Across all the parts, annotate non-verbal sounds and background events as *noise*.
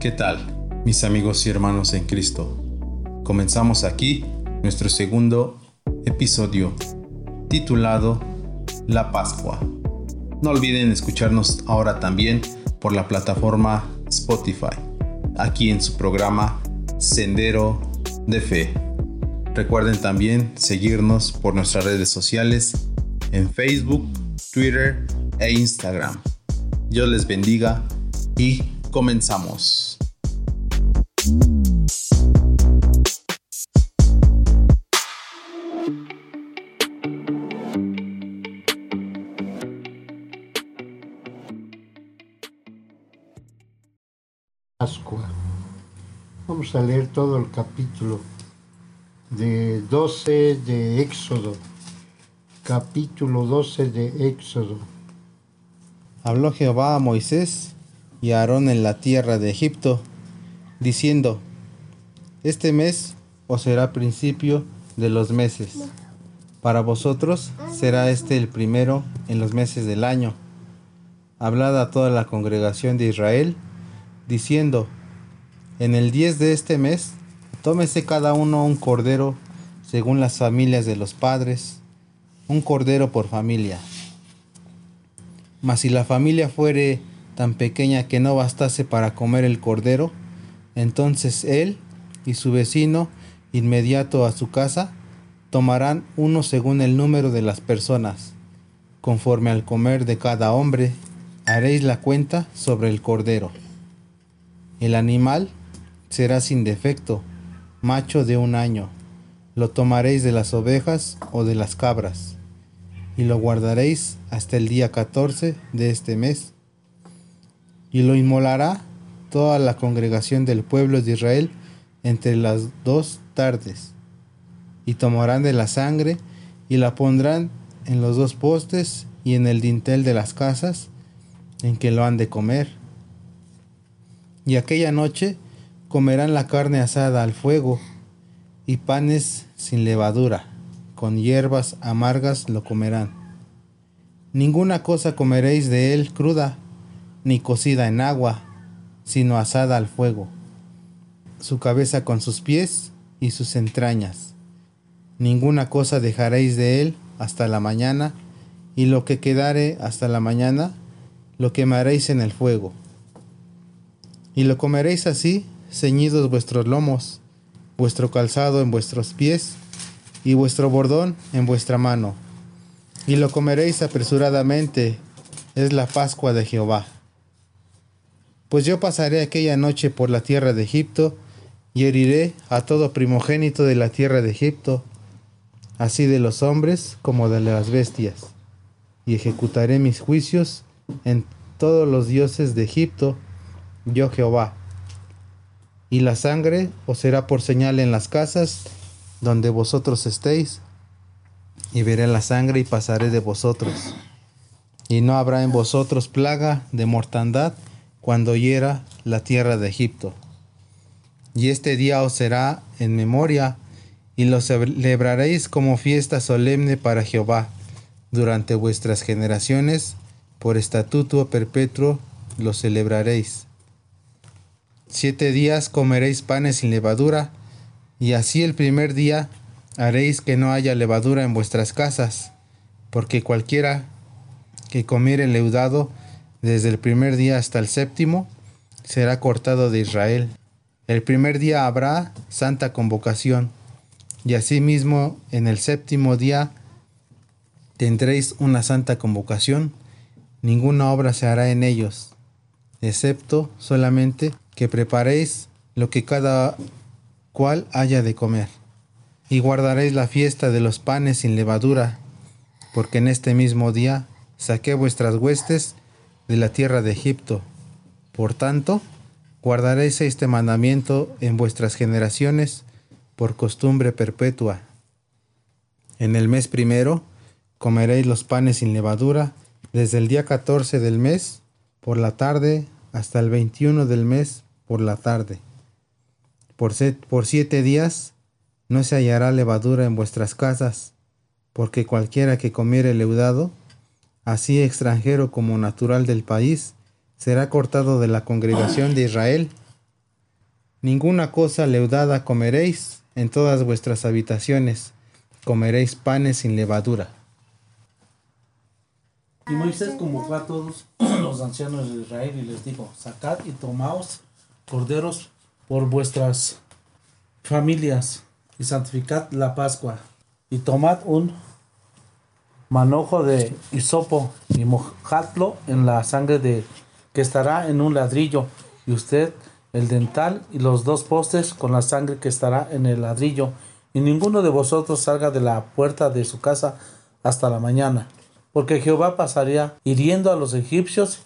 ¿Qué tal, mis amigos y hermanos en Cristo? Comenzamos aquí nuestro segundo episodio titulado La Pascua. No olviden escucharnos ahora también por la plataforma Spotify, aquí en su programa Sendero de Fe. Recuerden también seguirnos por nuestras redes sociales en Facebook, Twitter e Instagram. Dios les bendiga y comenzamos. Pascua. Vamos a leer todo el capítulo de 12 de Éxodo. Capítulo 12 de Éxodo. Habló Jehová a Moisés y a Aarón en la tierra de Egipto, diciendo, Este mes os será principio de los meses. Para vosotros será este el primero en los meses del año. Hablad a toda la congregación de Israel, diciendo, En el 10 de este mes, tómese cada uno un cordero según las familias de los padres, un cordero por familia. Mas si la familia fuere tan pequeña que no bastase para comer el cordero, entonces él y su vecino inmediato a su casa tomarán uno según el número de las personas. Conforme al comer de cada hombre, haréis la cuenta sobre el cordero. El animal será sin defecto, macho de un año. Lo tomaréis de las ovejas o de las cabras y lo guardaréis hasta el día 14 de este mes. Y lo inmolará toda la congregación del pueblo de Israel entre las dos tardes. Y tomarán de la sangre y la pondrán en los dos postes y en el dintel de las casas en que lo han de comer. Y aquella noche comerán la carne asada al fuego y panes sin levadura con hierbas amargas lo comerán. Ninguna cosa comeréis de él cruda, ni cocida en agua, sino asada al fuego, su cabeza con sus pies y sus entrañas. Ninguna cosa dejaréis de él hasta la mañana, y lo que quedare hasta la mañana, lo quemaréis en el fuego. Y lo comeréis así, ceñidos vuestros lomos, vuestro calzado en vuestros pies, y vuestro bordón en vuestra mano, y lo comeréis apresuradamente, es la Pascua de Jehová. Pues yo pasaré aquella noche por la tierra de Egipto, y heriré a todo primogénito de la tierra de Egipto, así de los hombres como de las bestias, y ejecutaré mis juicios en todos los dioses de Egipto, yo Jehová. Y la sangre os será por señal en las casas, donde vosotros estéis, y veré la sangre y pasaré de vosotros. Y no habrá en vosotros plaga de mortandad cuando hiera la tierra de Egipto. Y este día os será en memoria, y lo celebraréis como fiesta solemne para Jehová durante vuestras generaciones, por estatuto perpetuo lo celebraréis. Siete días comeréis panes sin levadura, y así el primer día haréis que no haya levadura en vuestras casas, porque cualquiera que comiere leudado desde el primer día hasta el séptimo será cortado de Israel. El primer día habrá santa convocación, y asimismo en el séptimo día tendréis una santa convocación. Ninguna obra se hará en ellos, excepto solamente que preparéis lo que cada cual haya de comer. Y guardaréis la fiesta de los panes sin levadura, porque en este mismo día saqué vuestras huestes de la tierra de Egipto. Por tanto, guardaréis este mandamiento en vuestras generaciones por costumbre perpetua. En el mes primero comeréis los panes sin levadura desde el día 14 del mes por la tarde hasta el 21 del mes por la tarde. Por, siete días no se hallará levadura en vuestras casas, porque cualquiera que comiere leudado, así extranjero como natural del país, será cortado de la congregación de Israel. Ninguna cosa leudada comeréis en todas vuestras habitaciones, comeréis panes sin levadura. Y Moisés convocó a todos *clears throat* los ancianos de Israel y les dijo, sacad y tomaos corderos por vuestras familias y santificad la Pascua. Y tomad un manojo de hisopo y mojadlo en la sangre de que estará en un ladrillo y usted el dental y los dos postes con la sangre que estará en el ladrillo y ninguno de vosotros salga de la puerta de su casa hasta la mañana porque Jehová pasaría hiriendo a los egipcios,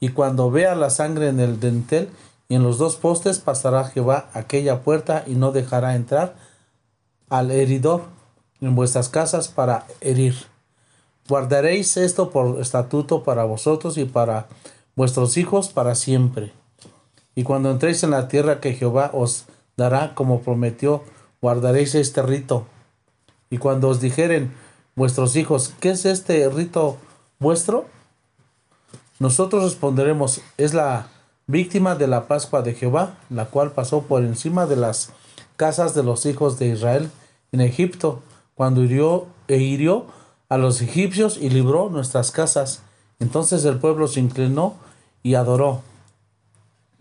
y cuando vea la sangre en el dentel y en los dos postes, pasará Jehová aquella puerta y no dejará entrar al heridor en vuestras casas para herir. Guardaréis esto por estatuto para vosotros y para vuestros hijos para siempre. Y cuando entréis en la tierra que Jehová os dará como prometió, guardaréis este rito. Y cuando os dijeren, vuestros hijos, ¿qué es este rito vuestro? Nosotros responderemos, es la víctima de la Pascua de Jehová, la cual pasó por encima de las casas de los hijos de Israel en Egipto, cuando hirió e hirió a los egipcios y libró nuestras casas. Entonces el pueblo se inclinó y adoró.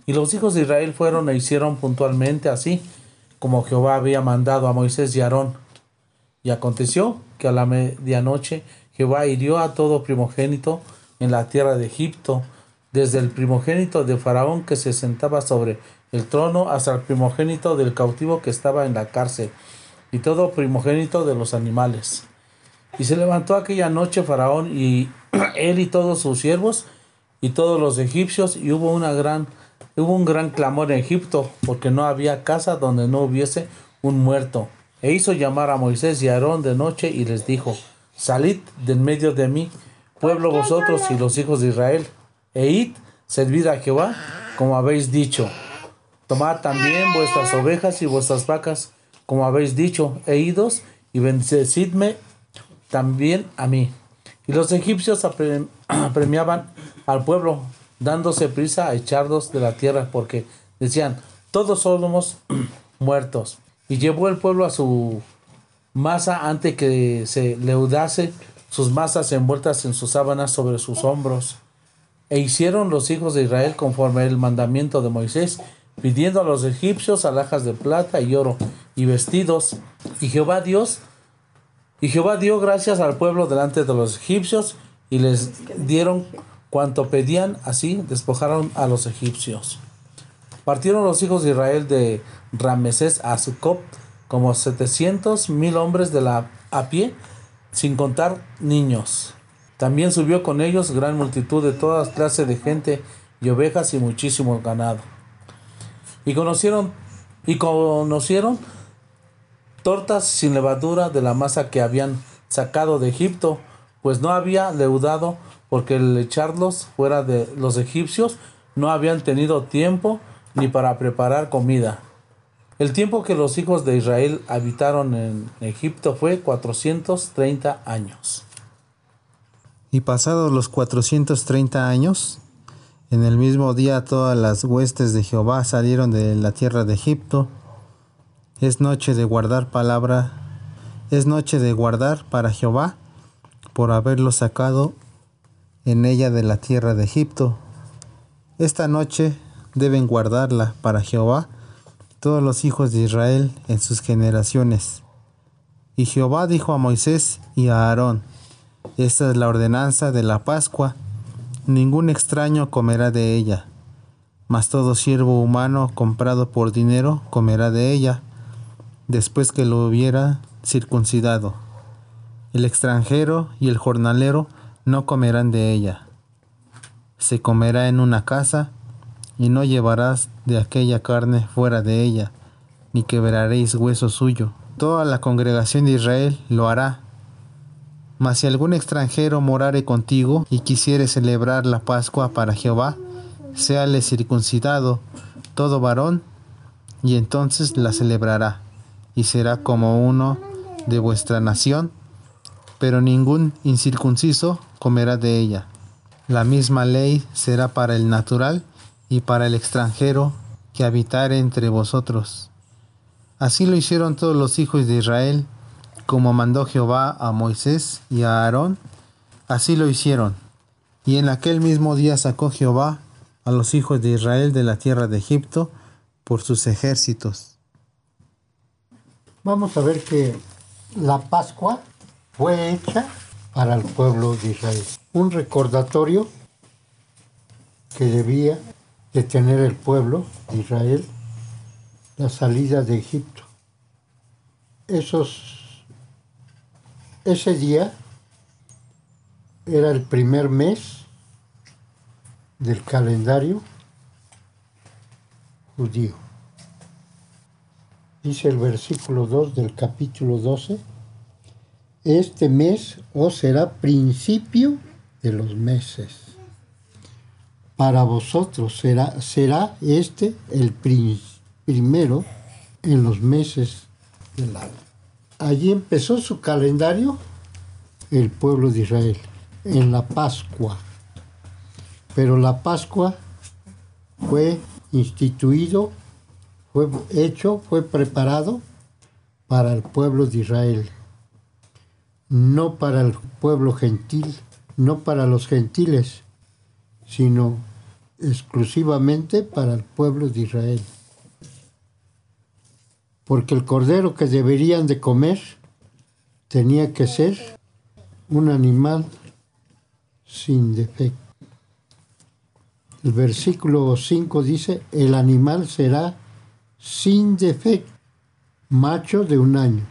Y los hijos de Israel fueron e hicieron puntualmente así, como Jehová había mandado a Moisés y Aarón. Y aconteció que a la medianoche Jehová hirió a todo primogénito en la tierra de Egipto, desde el primogénito de Faraón que se sentaba sobre el trono hasta el primogénito del cautivo que estaba en la cárcel, y todo primogénito de los animales. Y se levantó aquella noche Faraón y *clears throat* él y todos sus siervos y todos los egipcios, y hubo una gran hubo un gran clamor en Egipto, porque no había casa donde no hubiese un muerto. E hizo llamar a Moisés y a Aarón de noche y les dijo, Salid del medio de mí, pueblo vosotros y los hijos de Israel, e id, servid a Jehová, como habéis dicho. Tomad también vuestras ovejas y vuestras vacas, como habéis dicho, e idos, y bendecidme también a mí. Y los egipcios *clears throat* apremiaban al pueblo, dándose prisa a echarlos de la tierra, porque decían, todos somos *clears throat* muertos y llevó el pueblo a su masa antes que se leudase sus masas envueltas en sus sábanas sobre sus hombros. E hicieron los hijos de Israel conforme el mandamiento de Moisés, pidiendo a los egipcios alhajas de plata y oro y vestidos. Y Jehová Dios, y Jehová dio gracias al pueblo delante de los egipcios y les dieron cuanto pedían, así despojaron a los egipcios. Partieron los hijos de Israel de Ramesés a Sucop como setecientos mil hombres de la, a pie, sin contar niños. También subió con ellos gran multitud de todas clases de gente y ovejas y muchísimo ganado. Y conocieron y conocieron tortas sin levadura de la masa que habían sacado de Egipto, pues no había leudado porque el echarlos fuera de los egipcios no habían tenido tiempo ni para preparar comida. El tiempo que los hijos de Israel habitaron en Egipto fue 430 años. Y pasados los 430 años, en el mismo día todas las huestes de Jehová salieron de la tierra de Egipto. Es noche de guardar palabra, es noche de guardar para Jehová por haberlo sacado en ella de la tierra de Egipto. Esta noche deben guardarla para Jehová todos los hijos de Israel en sus generaciones. Y Jehová dijo a Moisés y a Aarón, esta es la ordenanza de la Pascua, ningún extraño comerá de ella, mas todo siervo humano comprado por dinero comerá de ella, después que lo hubiera circuncidado. El extranjero y el jornalero no comerán de ella. Se comerá en una casa, y no llevarás de aquella carne fuera de ella, ni quebraréis hueso suyo. Toda la congregación de Israel lo hará. Mas si algún extranjero morare contigo y quisiere celebrar la Pascua para Jehová, séale circuncidado todo varón, y entonces la celebrará, y será como uno de vuestra nación, pero ningún incircunciso comerá de ella. La misma ley será para el natural y para el extranjero que habitare entre vosotros. Así lo hicieron todos los hijos de Israel, como mandó Jehová a Moisés y a Aarón, así lo hicieron. Y en aquel mismo día sacó Jehová a los hijos de Israel de la tierra de Egipto por sus ejércitos. Vamos a ver que la Pascua fue hecha para el pueblo de Israel. Un recordatorio que debía de tener el pueblo de Israel la salida de Egipto. Esos, ese día era el primer mes del calendario judío. Dice el versículo 2 del capítulo 12, este mes os será principio de los meses. Para vosotros será, será este el primero en los meses del año. Allí empezó su calendario el pueblo de Israel, en la Pascua. Pero la Pascua fue instituido, fue hecho, fue preparado para el pueblo de Israel, no para el pueblo gentil, no para los gentiles, sino exclusivamente para el pueblo de Israel. Porque el cordero que deberían de comer tenía que ser un animal sin defecto. El versículo 5 dice, el animal será sin defecto, macho de un año.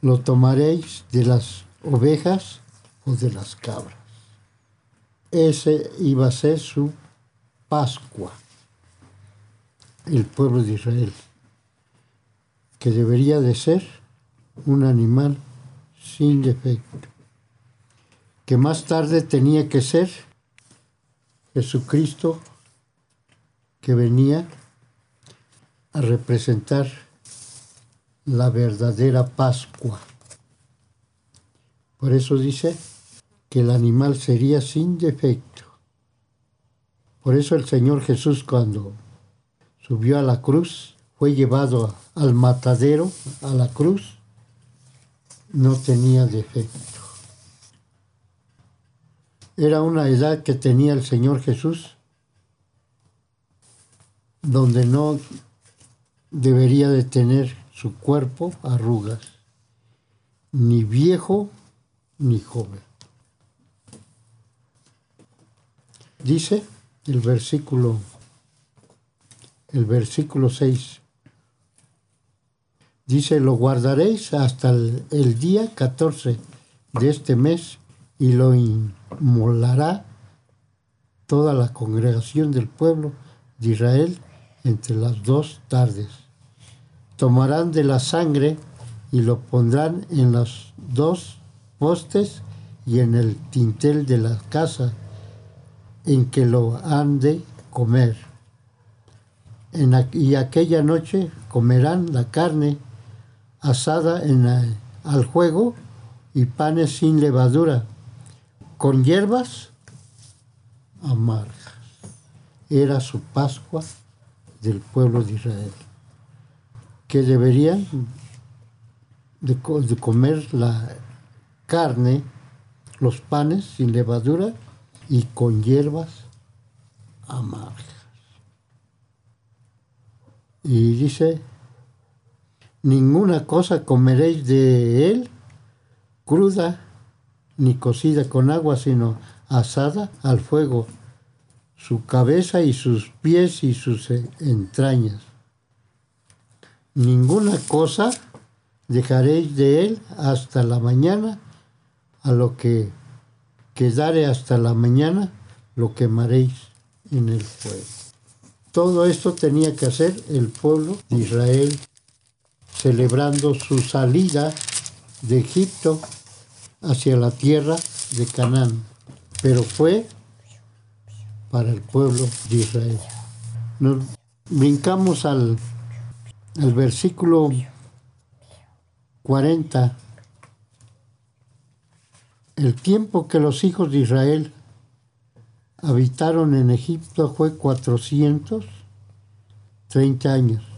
Lo tomaréis de las ovejas o de las cabras. Ese iba a ser su Pascua, el pueblo de Israel, que debería de ser un animal sin defecto, que más tarde tenía que ser Jesucristo que venía a representar la verdadera Pascua. Por eso dice que el animal sería sin defecto. Por eso el Señor Jesús cuando subió a la cruz, fue llevado al matadero, a la cruz, no tenía defecto. Era una edad que tenía el Señor Jesús donde no debería de tener su cuerpo arrugas, ni viejo ni joven. Dice el versículo el versículo 6 dice, lo guardaréis hasta el, día 14 de este mes y lo inmolará toda la congregación del pueblo de Israel entre las dos tardes. Tomarán de la sangre y lo pondrán en los dos postes y en el tintel de la casa en que lo han de comer. Y aquella noche comerán la carne asada en al juego y panes sin levadura, con hierbas amargas. Era su Pascua del pueblo de Israel, que deberían de, de comer la carne, los panes sin levadura y con hierbas amargas. Y dice, ninguna cosa comeréis de él cruda ni cocida con agua, sino asada al fuego, su cabeza y sus pies y sus entrañas. Ninguna cosa dejaréis de él hasta la mañana, a lo que quedare hasta la mañana, lo quemaréis en el fuego. Todo esto tenía que hacer el pueblo de Israel, celebrando su salida de Egipto hacia la tierra de Canaán, pero fue para el pueblo de Israel. Nos brincamos al, al versículo 40. El tiempo que los hijos de Israel habitaron en Egipto fue 430 30 años.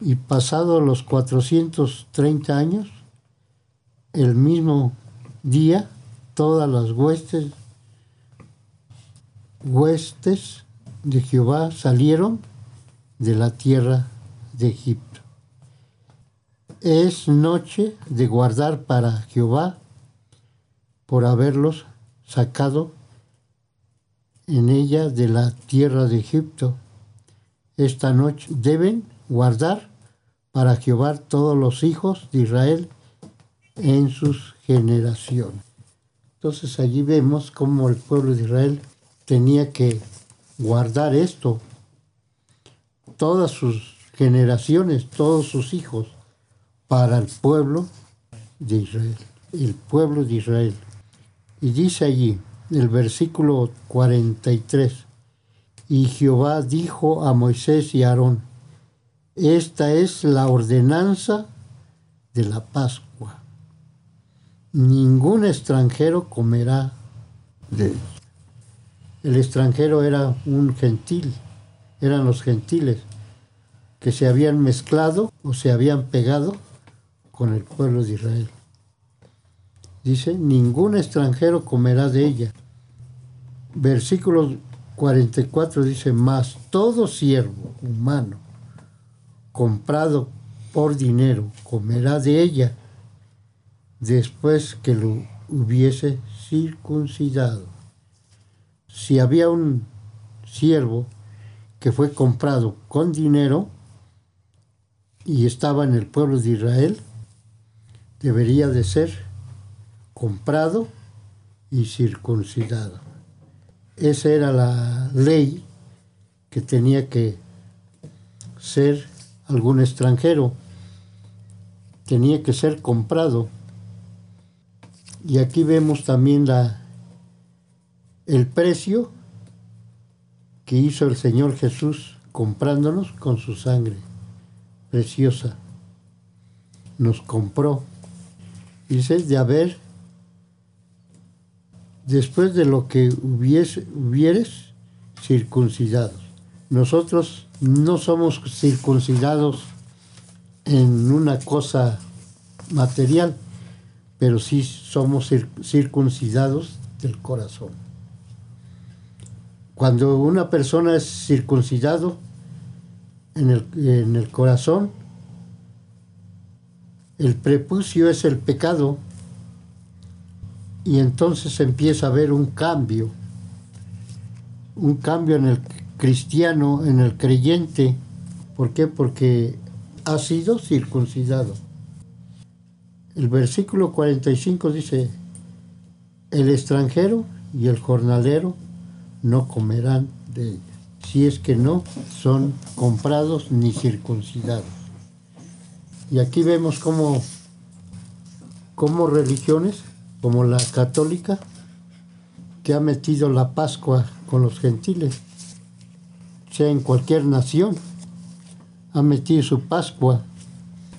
Y pasados los 430 años, el mismo día, todas las huestes, huestes de Jehová salieron de la tierra de Egipto. Es noche de guardar para Jehová por haberlos sacado en ella de la tierra de Egipto. Esta noche deben guardar para Jehová todos los hijos de Israel en sus generaciones. Entonces allí vemos cómo el pueblo de Israel tenía que guardar esto, todas sus generaciones, todos sus hijos, para el pueblo de Israel, el pueblo de Israel. Y dice allí, el versículo 43, y Jehová dijo a Moisés y a Aarón, esta es la ordenanza de la Pascua. Ningún extranjero comerá de él. El extranjero era un gentil, eran los gentiles que se habían mezclado o se habían pegado con el pueblo de Israel. Dice, ningún extranjero comerá de ella. Versículo 44 dice, más todo siervo humano comprado por dinero comerá de ella después que lo hubiese circuncidado. Si había un siervo que fue comprado con dinero y estaba en el pueblo de Israel, debería de ser comprado y circuncidado. Esa era la ley que tenía que ser algún extranjero. Tenía que ser comprado. Y aquí vemos también la, el precio que hizo el Señor Jesús comprándonos con su sangre preciosa. Nos compró. Dice, de haber después de lo que hubiese, hubieres circuncidados. Nosotros no somos circuncidados en una cosa material, pero sí somos circuncidados del corazón. Cuando una persona es circuncidado en el, en el corazón, el prepucio es el pecado y entonces empieza a haber un cambio, un cambio en el cristiano, en el creyente. ¿Por qué? Porque ha sido circuncidado. El versículo 45 dice, el extranjero y el jornalero no comerán de si es que no son comprados ni circuncidados. Y aquí vemos cómo, cómo religiones como la católica, que ha metido la Pascua con los gentiles, sea en cualquier nación, ha metido su Pascua,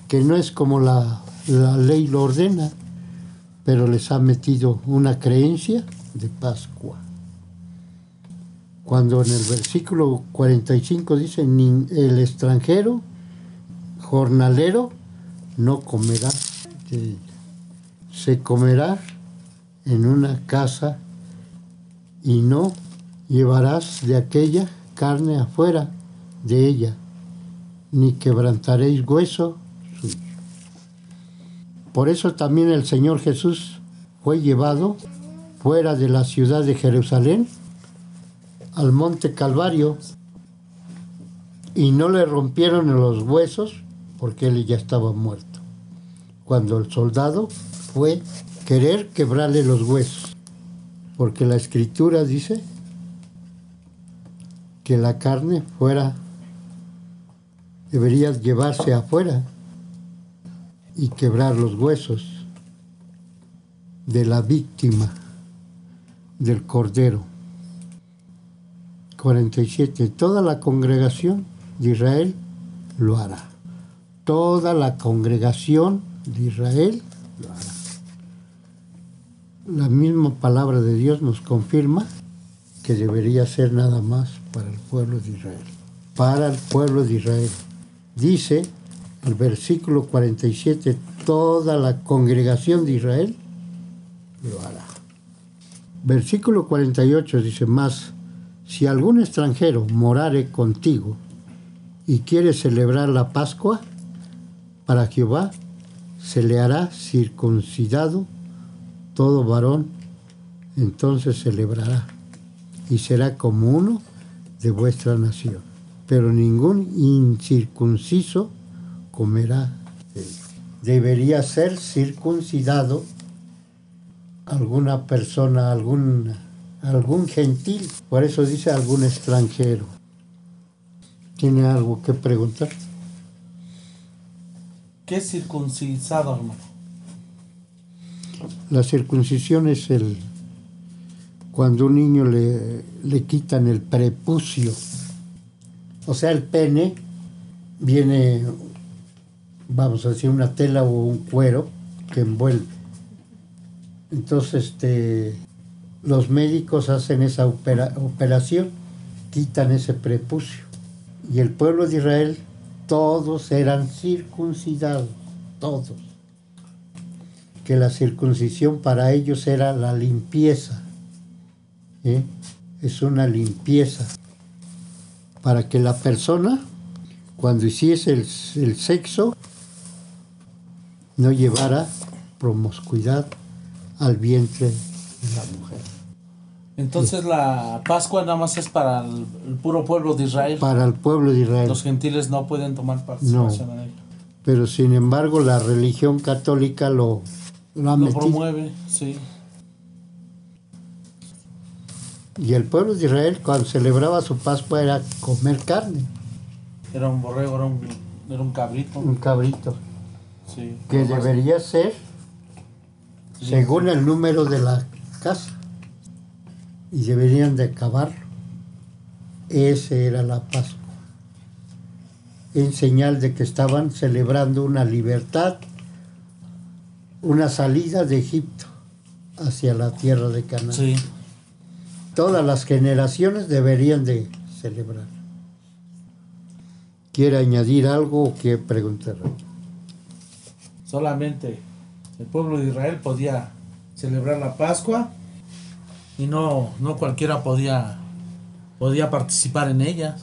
que no es como la, la ley lo ordena, pero les ha metido una creencia de Pascua. Cuando en el versículo 45 dice, el extranjero, jornalero, no comerá Se comerá en una casa y no llevarás de aquella carne afuera de ella, ni quebrantaréis hueso suyo. Por eso también el Señor Jesús fue llevado fuera de la ciudad de Jerusalén al monte Calvario y no le rompieron los huesos porque él ya estaba muerto. Cuando el soldado fue querer quebrarle los huesos, porque la escritura dice que la carne fuera, debería llevarse afuera y quebrar los huesos de la víctima del Cordero. 47. Toda la congregación de Israel lo hará. Toda la congregación de Israel lo hará la misma palabra de Dios nos confirma que debería ser nada más para el pueblo de Israel. para el pueblo de Israel. Dice el versículo 47, toda la congregación de Israel lo hará. Versículo 48 dice más, si algún extranjero morare contigo y quiere celebrar la Pascua, para Jehová se le hará circuncidado todo varón, entonces celebrará y será como uno de vuestra nación. Pero ningún incircunciso comerá Debería ser circuncidado alguna persona, algún, algún gentil, por eso dice algún extranjero. ¿Tiene algo que preguntar? ¿Qué es circuncisado, hermano? La circuncisión es el cuando un niño le, le quitan el prepucio. O sea, el pene viene, vamos a decir, una tela o un cuero que envuelve. Entonces, este, los médicos hacen esa operación, quitan ese prepucio. Y el pueblo de Israel, todos eran circuncidados, todos. Que la circuncisión para ellos era la limpieza. ¿Eh? Es una limpieza. Para que la persona, cuando hiciese el, el sexo, no llevara promiscuidad al vientre de la mujer. Entonces la Pascua nada más es para el, puro pueblo de Israel. Para el pueblo de Israel. Los gentiles no pueden tomar participación en ella. Pero sin embargo la religión católica lo, lo, lo promueve, sí. Y el pueblo de Israel cuando celebraba su Pascua era comer carne. Era un borrego, era un, era un cabrito. Un cabrito. Sí. Que debería ser según el número de la casa. Y deberían de acabarlo. Ese era la Pascua. En señal de que estaban celebrando una libertad, una salida de Egipto hacia la tierra de Canaán. Sí. Todas las generaciones deberían de celebrar. ¿Quiere añadir algo o quiere preguntar? Solamente el pueblo de Israel podía celebrar la Pascua y no, no cualquiera podía, podía participar en ella.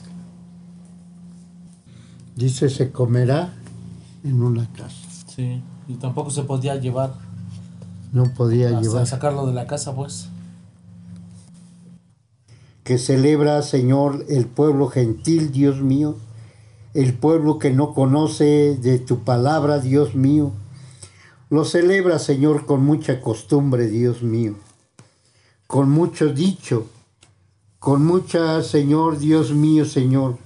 Dice, se comerá en una casa. Sí, y tampoco se podía llevar. No podía llevar. sacarlo de la casa, pues. Que celebra, Señor, el pueblo gentil, Dios mío, el pueblo que no conoce de tu palabra, Dios mío lo celebra, Señor, con mucha costumbre, Dios mío, con mucho dicho, con mucha, Señor, Dios mío, Señor,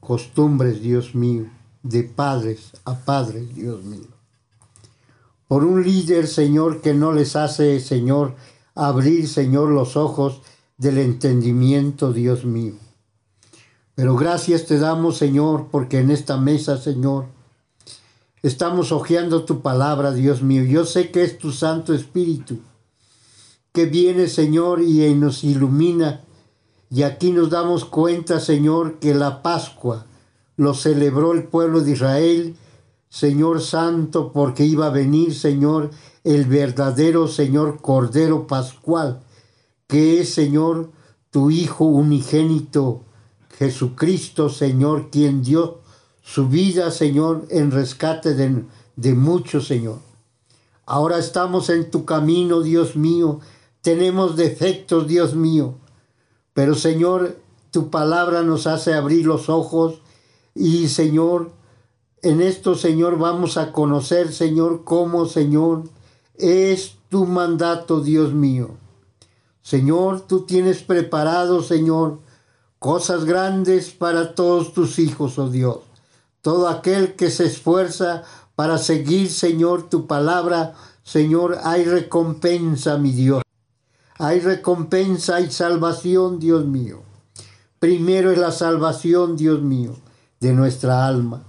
costumbres, Dios mío, de padres a padres, Dios mío. Por un líder, Señor, que no les hace, Señor, abrir, Señor, los ojos del entendimiento, Dios mío. Pero gracias te damos, Señor, porque en esta mesa, Señor, Estamos hojeando tu palabra, Dios mío. Yo sé que es tu Santo Espíritu que viene, Señor, y nos ilumina. Y aquí nos damos cuenta, Señor, que la Pascua lo celebró el pueblo de Israel, Señor Santo, porque iba a venir, Señor, el verdadero Señor Cordero Pascual, que es, Señor, tu Hijo unigénito, Jesucristo, Señor, quien dio su vida, Señor, en rescate de, de muchos, Señor. Ahora estamos en tu camino, Dios mío. Tenemos defectos, Dios mío. Pero, Señor, tu palabra nos hace abrir los ojos y, Señor, en esto, Señor, vamos a conocer, Señor, cómo, Señor, es tu mandato, Dios mío. Señor, tú tienes preparado, Señor, cosas grandes para todos tus hijos, oh Dios. Todo aquel que se esfuerza para seguir, Señor, tu palabra, Señor, hay recompensa, mi Dios. Hay recompensa y salvación, Dios mío. Primero es la salvación, Dios mío, de nuestra alma.